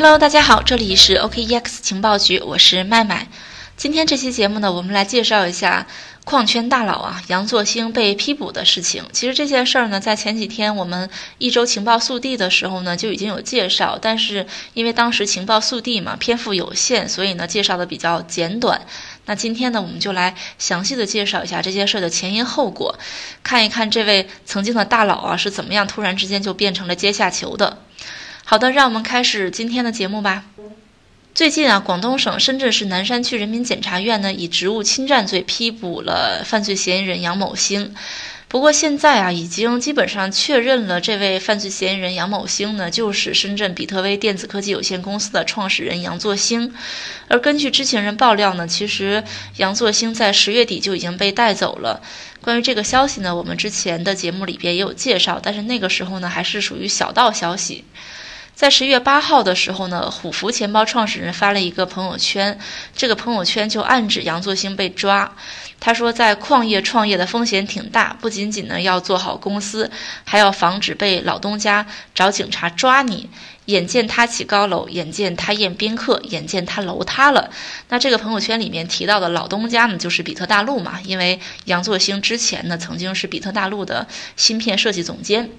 Hello，大家好，这里是 OKEX 情报局，我是麦麦。今天这期节目呢，我们来介绍一下矿圈大佬啊杨作兴被批捕的事情。其实这件事儿呢，在前几天我们一周情报速递的时候呢，就已经有介绍，但是因为当时情报速递嘛篇幅有限，所以呢介绍的比较简短。那今天呢，我们就来详细的介绍一下这件事的前因后果，看一看这位曾经的大佬啊是怎么样突然之间就变成了阶下囚的。好的，让我们开始今天的节目吧。最近啊，广东省深圳市南山区人民检察院呢，以职务侵占罪批捕了犯罪嫌疑人杨某兴。不过现在啊，已经基本上确认了，这位犯罪嫌疑人杨某兴呢，就是深圳比特威电子科技有限公司的创始人杨作兴。而根据知情人爆料呢，其实杨作兴在十月底就已经被带走了。关于这个消息呢，我们之前的节目里边也有介绍，但是那个时候呢，还是属于小道消息。在十一月八号的时候呢，虎符钱包创始人发了一个朋友圈，这个朋友圈就暗指杨作兴被抓。他说，在矿业创业的风险挺大，不仅仅呢要做好公司，还要防止被老东家找警察抓你。眼见他起高楼，眼见他宴宾客，眼见他楼塌了。那这个朋友圈里面提到的老东家呢，就是比特大陆嘛，因为杨作兴之前呢曾经是比特大陆的芯片设计总监。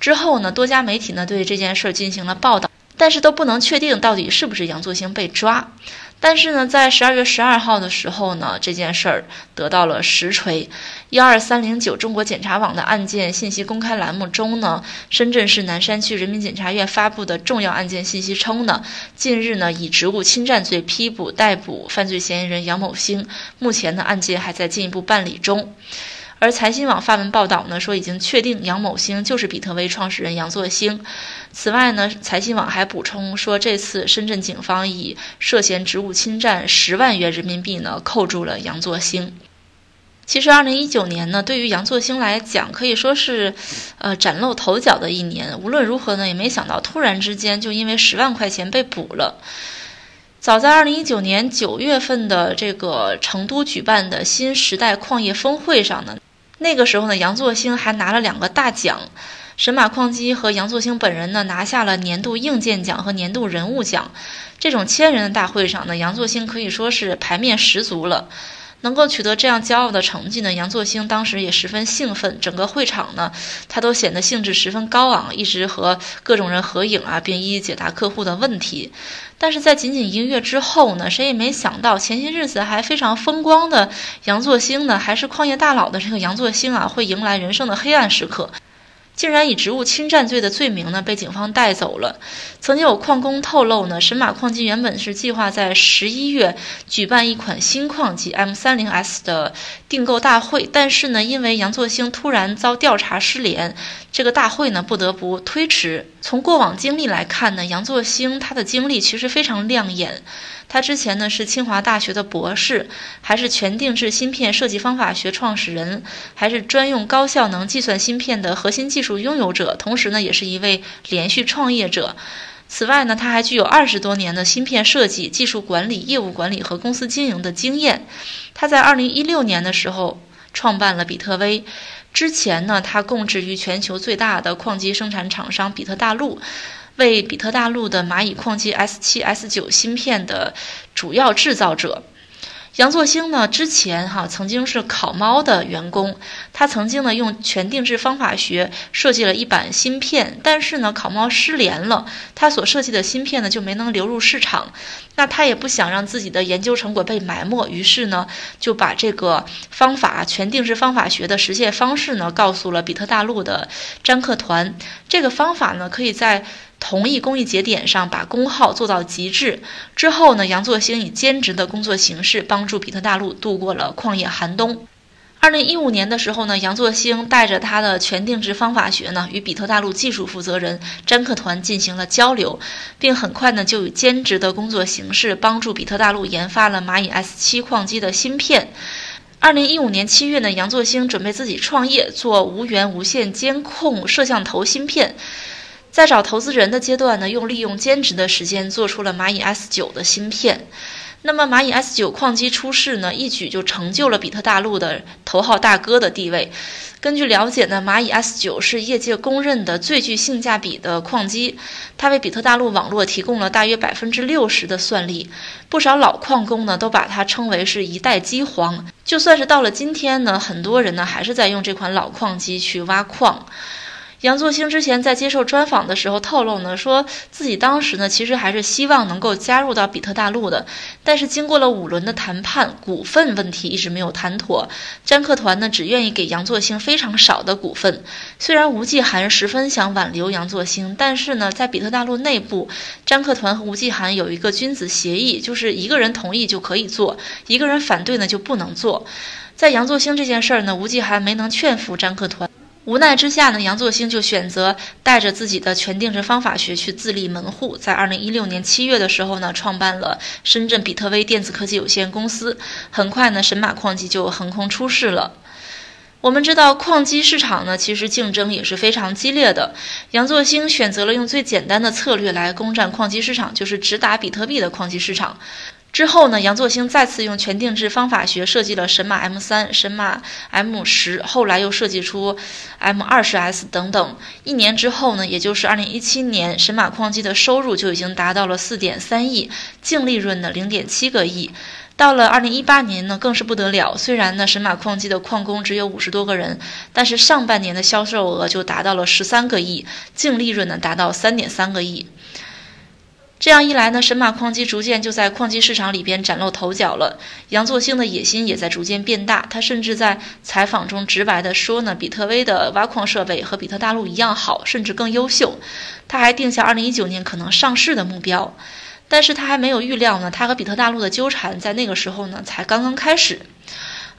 之后呢，多家媒体呢对这件事进行了报道，但是都不能确定到底是不是杨作兴被抓。但是呢，在十二月十二号的时候呢，这件事儿得到了实锤。幺二三零九中国检察网的案件信息公开栏目中呢，深圳市南山区人民检察院发布的重要案件信息称呢，近日呢以职务侵占罪批捕逮捕犯罪嫌疑人杨某兴，目前呢案件还在进一步办理中。而财新网发文报道呢，说已经确定杨某兴就是比特威创始人杨作兴。此外呢，财新网还补充说，这次深圳警方以涉嫌职务侵占十万元人民币呢，扣住了杨作兴。其实，二零一九年呢，对于杨作兴来讲，可以说是，呃，崭露头角的一年。无论如何呢，也没想到突然之间就因为十万块钱被捕了。早在二零一九年九月份的这个成都举办的新时代矿业峰会上呢。那个时候呢，杨作兴还拿了两个大奖，神马矿机和杨作兴本人呢拿下了年度硬件奖和年度人物奖。这种千人的大会上呢，杨作兴可以说是牌面十足了。能够取得这样骄傲的成绩呢，杨作兴当时也十分兴奋。整个会场呢，他都显得兴致十分高昂，一直和各种人合影啊，并一一解答客户的问题。但是在仅仅一个月之后呢，谁也没想到，前些日子还非常风光的杨作兴呢，还是矿业大佬的这个杨作兴啊，会迎来人生的黑暗时刻。竟然以职务侵占罪的罪名呢被警方带走了。曾经有矿工透露呢，神马矿机原本是计划在十一月举办一款新矿机 M 三零 S 的订购大会，但是呢，因为杨作兴突然遭调查失联，这个大会呢不得不推迟。从过往经历来看呢，杨作兴他的经历其实非常亮眼。他之前呢是清华大学的博士，还是全定制芯片设计方法学创始人，还是专用高效能计算芯片的核心技术拥有者，同时呢也是一位连续创业者。此外呢，他还具有二十多年的芯片设计、技术管理、业务管理和公司经营的经验。他在二零一六年的时候创办了比特威，之前呢他供职于全球最大的矿机生产厂商比特大陆。为比特大陆的蚂蚁矿机 S 七 S 九芯片的主要制造者，杨作兴呢，之前哈曾经是烤猫的员工，他曾经呢用全定制方法学设计了一版芯片，但是呢烤猫失联了，他所设计的芯片呢就没能流入市场，那他也不想让自己的研究成果被埋没，于是呢就把这个方法全定制方法学的实现方式呢告诉了比特大陆的詹克团，这个方法呢可以在同一工艺节点上把功耗做到极致之后呢，杨作兴以兼职的工作形式帮助比特大陆度过了矿业寒冬。二零一五年的时候呢，杨作兴带着他的全定制方法学呢，与比特大陆技术负责人詹克团进行了交流，并很快呢就以兼职的工作形式帮助比特大陆研发了蚂蚁 S 七矿机的芯片。二零一五年七月呢，杨作兴准备自己创业，做无源无线监控摄像头芯片。在找投资人的阶段呢，用利用兼职的时间做出了蚂蚁 S 九的芯片。那么蚂蚁 S 九矿机出世呢，一举就成就了比特大陆的头号大哥的地位。根据了解呢，蚂蚁 S 九是业界公认的最具性价比的矿机，它为比特大陆网络提供了大约百分之六十的算力。不少老矿工呢都把它称为是一代机皇。就算是到了今天呢，很多人呢还是在用这款老矿机去挖矿。杨作兴之前在接受专访的时候透露呢，说自己当时呢其实还是希望能够加入到比特大陆的，但是经过了五轮的谈判，股份问题一直没有谈妥。詹克团呢只愿意给杨作兴非常少的股份。虽然吴继寒十分想挽留杨作兴，但是呢在比特大陆内部，詹克团和吴继寒有一个君子协议，就是一个人同意就可以做，一个人反对呢就不能做。在杨作兴这件事儿呢，吴继寒没能劝服詹克团。无奈之下呢，杨作兴就选择带着自己的全定制方法学去自立门户。在二零一六年七月的时候呢，创办了深圳比特威电子科技有限公司。很快呢，神马矿机就横空出世了。我们知道，矿机市场呢，其实竞争也是非常激烈的。杨作兴选择了用最简单的策略来攻占矿机市场，就是直打比特币的矿机市场。之后呢，杨作兴再次用全定制方法学设计了神马 M 三、神马 M 十，后来又设计出 M 二十 S 等等。一年之后呢，也就是二零一七年，神马矿机的收入就已经达到了四点三亿，净利润呢零点七个亿。到了二零一八年呢，更是不得了。虽然呢，神马矿机的矿工只有五十多个人，但是上半年的销售额就达到了十三个亿，净利润呢达到三点三个亿。这样一来呢，神马矿机逐渐就在矿机市场里边崭露头角了。杨作兴的野心也在逐渐变大，他甚至在采访中直白地说呢，比特威的挖矿设备和比特大陆一样好，甚至更优秀。他还定下二零一九年可能上市的目标，但是他还没有预料呢，他和比特大陆的纠缠在那个时候呢才刚刚开始。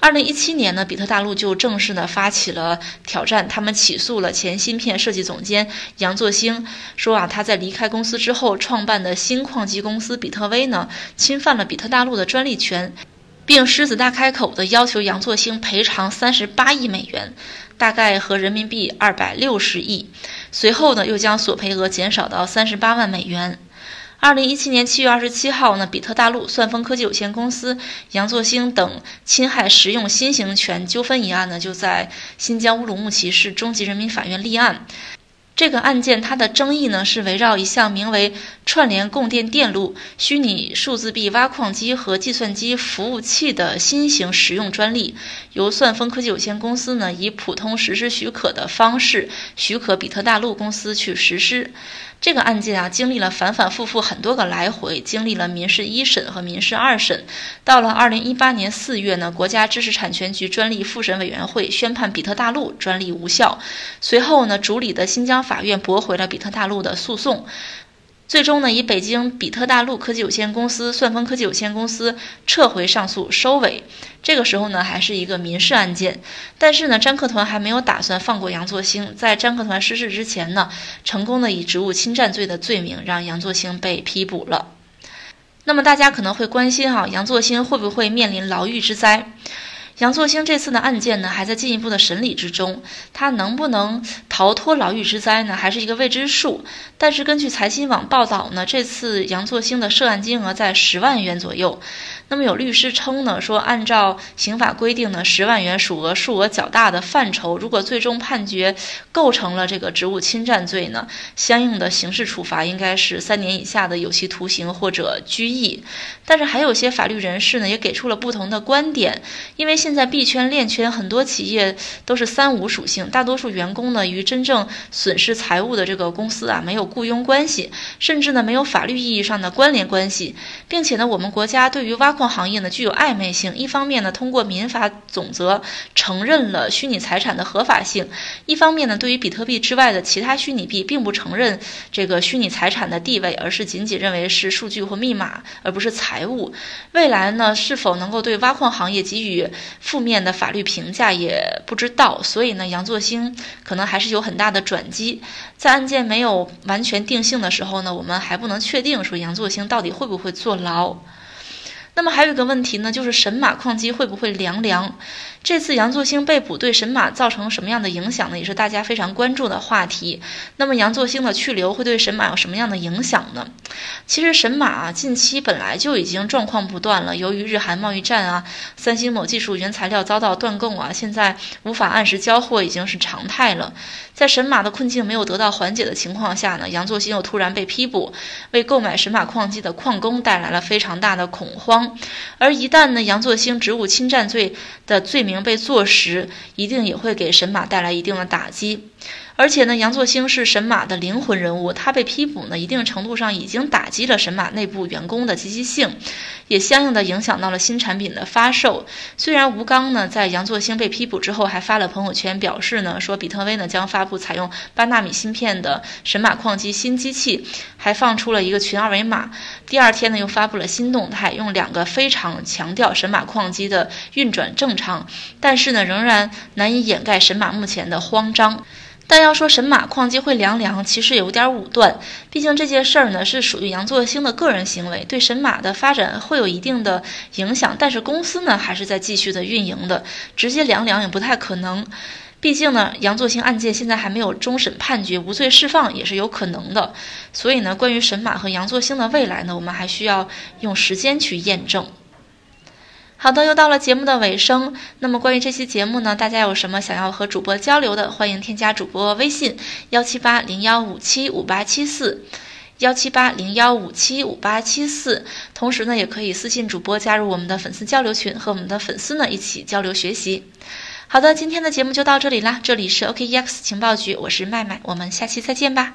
二零一七年呢，比特大陆就正式呢发起了挑战，他们起诉了前芯片设计总监杨作兴，说啊他在离开公司之后创办的新矿机公司比特威呢侵犯了比特大陆的专利权，并狮子大开口的要求杨作兴赔偿三十八亿美元，大概合人民币二百六十亿。随后呢，又将索赔额减少到三十八万美元。二零一七年七月二十七号呢，比特大陆、算风科技有限公司、杨作兴等侵害实用新型权纠纷一案呢，就在新疆乌鲁木齐市中级人民法院立案。这个案件它的争议呢，是围绕一项名为“串联供电电路、虚拟数字币挖矿机和计算机服务器”的新型实用专利，由算风科技有限公司呢以普通实施许可的方式许可比特大陆公司去实施。这个案件啊，经历了反反复复很多个来回，经历了民事一审和民事二审。到了二零一八年四月呢，国家知识产权局专利复审委员会宣判比特大陆专利无效。随后呢，主理的新疆法院驳回了比特大陆的诉讼。最终呢，以北京比特大陆科技有限公司、算风科技有限公司撤回上诉收尾。这个时候呢，还是一个民事案件。但是呢，詹克团还没有打算放过杨作兴。在詹克团失事之前呢，成功的以职务侵占罪的罪名让杨作兴被批捕了。那么大家可能会关心哈，杨作兴会不会面临牢狱之灾？杨作兴这次的案件呢，还在进一步的审理之中，他能不能逃脱牢狱之灾呢，还是一个未知数。但是根据财新网报道呢，这次杨作兴的涉案金额在十万元左右。那么有律师称呢，说按照刑法规定呢，十万元数额数额较大的范畴，如果最终判决构成了这个职务侵占罪呢，相应的刑事处罚应该是三年以下的有期徒刑或者拘役。但是还有些法律人士呢，也给出了不同的观点，因为现在币圈链圈很多企业都是三无属性，大多数员工呢与真正损失财物的这个公司啊没有雇佣关系，甚至呢没有法律意义上的关联关系，并且呢我们国家对于挖矿行业呢具有暧昧性，一方面呢通过民法总则承认了虚拟财产的合法性，一方面呢对于比特币之外的其他虚拟币并不承认这个虚拟财产的地位，而是仅仅认为是数据或密码，而不是财物。未来呢是否能够对挖矿行业给予负面的法律评价也不知道，所以呢杨作兴可能还是有很大的转机。在案件没有完全定性的时候呢，我们还不能确定说杨作兴到底会不会坐牢。那么还有一个问题呢，就是神马矿机会不会凉凉？这次杨作兴被捕对神马造成什么样的影响呢？也是大家非常关注的话题。那么杨作兴的去留会对神马有什么样的影响呢？其实神马啊，近期本来就已经状况不断了，由于日韩贸易战啊，三星某技术原材料遭到断供啊，现在无法按时交货已经是常态了。在神马的困境没有得到缓解的情况下呢，杨作兴又突然被批捕，为购买神马矿机的矿工带来了非常大的恐慌。而一旦呢，杨作兴职务侵占罪的罪名被坐实，一定也会给神马带来一定的打击。而且呢，杨作兴是神马的灵魂人物，他被批捕呢，一定程度上已经打击了神马内部员工的积极性，也相应的影响到了新产品的发售。虽然吴刚呢，在杨作兴被批捕之后，还发了朋友圈表示呢，说比特威呢将发布采用八纳米芯片的神马矿机新机器，还放出了一个群二维码。第二天呢，又发布了新动态，用两个非常强调神马矿机的运转正常，但是呢，仍然难以掩盖神马目前的慌张。但要说神马矿机会凉凉，其实有点武断。毕竟这件事儿呢是属于杨作兴的个人行为，对神马的发展会有一定的影响。但是公司呢还是在继续的运营的，直接凉凉也不太可能。毕竟呢，杨作兴案件现在还没有终审判决，无罪释放也是有可能的。所以呢，关于神马和杨作兴的未来呢，我们还需要用时间去验证。好的，又到了节目的尾声。那么关于这期节目呢，大家有什么想要和主播交流的，欢迎添加主播微信幺七八零幺五七五八七四，幺七八零幺五七五八七四。同时呢，也可以私信主播加入我们的粉丝交流群，和我们的粉丝呢一起交流学习。好的，今天的节目就到这里啦，这里是 OKEX 情报局，我是麦麦，我们下期再见吧。